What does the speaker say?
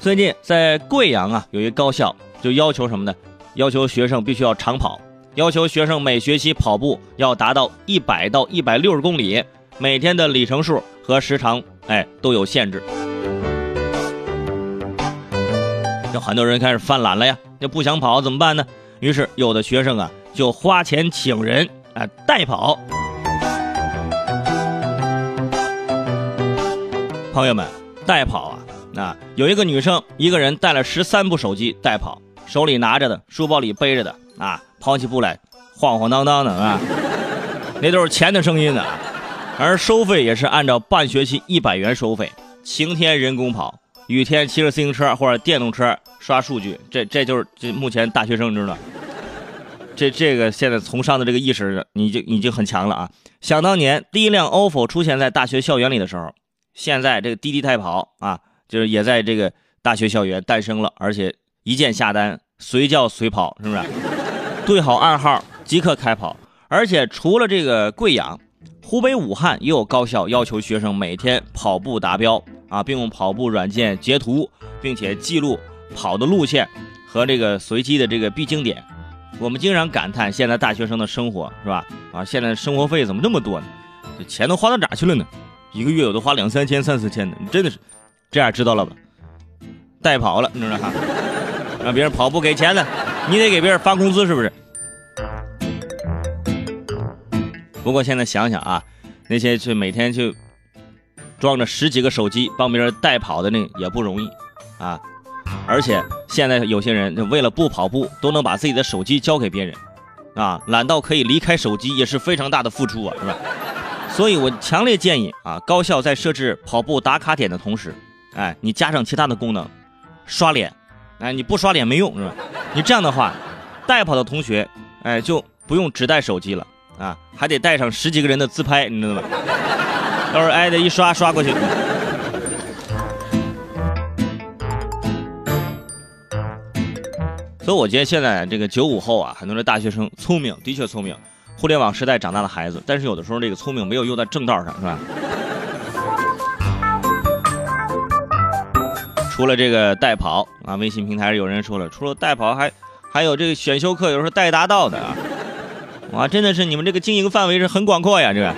最近在贵阳啊，有一高校就要求什么呢？要求学生必须要长跑，要求学生每学期跑步要达到一百到一百六十公里，每天的里程数和时长，哎，都有限制。有很多人开始犯懒了呀，就不想跑怎么办呢？于是有的学生啊，就花钱请人啊代跑。朋友们，代跑啊！啊，有一个女生，一个人带了十三部手机代跑，手里拿着的，书包里背着的，啊，跑起步来晃晃荡荡的啊，那都是钱的声音呢。而收费也是按照半学期一百元收费，晴天人工跑，雨天骑着自行车或者电动车刷数据，这这就是这目前大学生知道，这这个现在从商的这个意识，已经已经很强了啊。想当年第一辆 ofo 出现在大学校园里的时候，现在这个滴滴代跑啊。就是也在这个大学校园诞生了，而且一键下单，随叫随跑，是不是？对好暗号即刻开跑。而且除了这个贵阳，湖北武汉也有高校要求学生每天跑步达标啊，并用跑步软件截图，并且记录跑的路线和这个随机的这个必经点。我们经常感叹现在大学生的生活是吧？啊，现在生活费怎么这么多呢？这钱都花到哪去了呢？一个月有的花两三千、三四千的，真的是。这样知道了吧？代跑了，你知道哈？让别人跑步给钱呢，你得给别人发工资，是不是？不过现在想想啊，那些去每天去装着十几个手机帮别人代跑的那也不容易啊。而且现在有些人就为了不跑步，都能把自己的手机交给别人啊，懒到可以离开手机也是非常大的付出啊，是吧？所以我强烈建议啊，高校在设置跑步打卡点的同时。哎，你加上其他的功能，刷脸，哎，你不刷脸没用是吧？你这样的话，代跑的同学，哎，就不用只带手机了啊，还得带上十几个人的自拍，你知道吗？到时候挨着一刷刷过去。所以我觉得现在这个九五后啊，很多的大学生聪明，的确聪明，互联网时代长大的孩子，但是有的时候这个聪明没有用在正道上，是吧？除了这个代跑啊，微信平台有人说了，除了代跑还还有这个选修课，有时候代达到的啊，哇，真的是你们这个经营范围是很广阔呀，这个。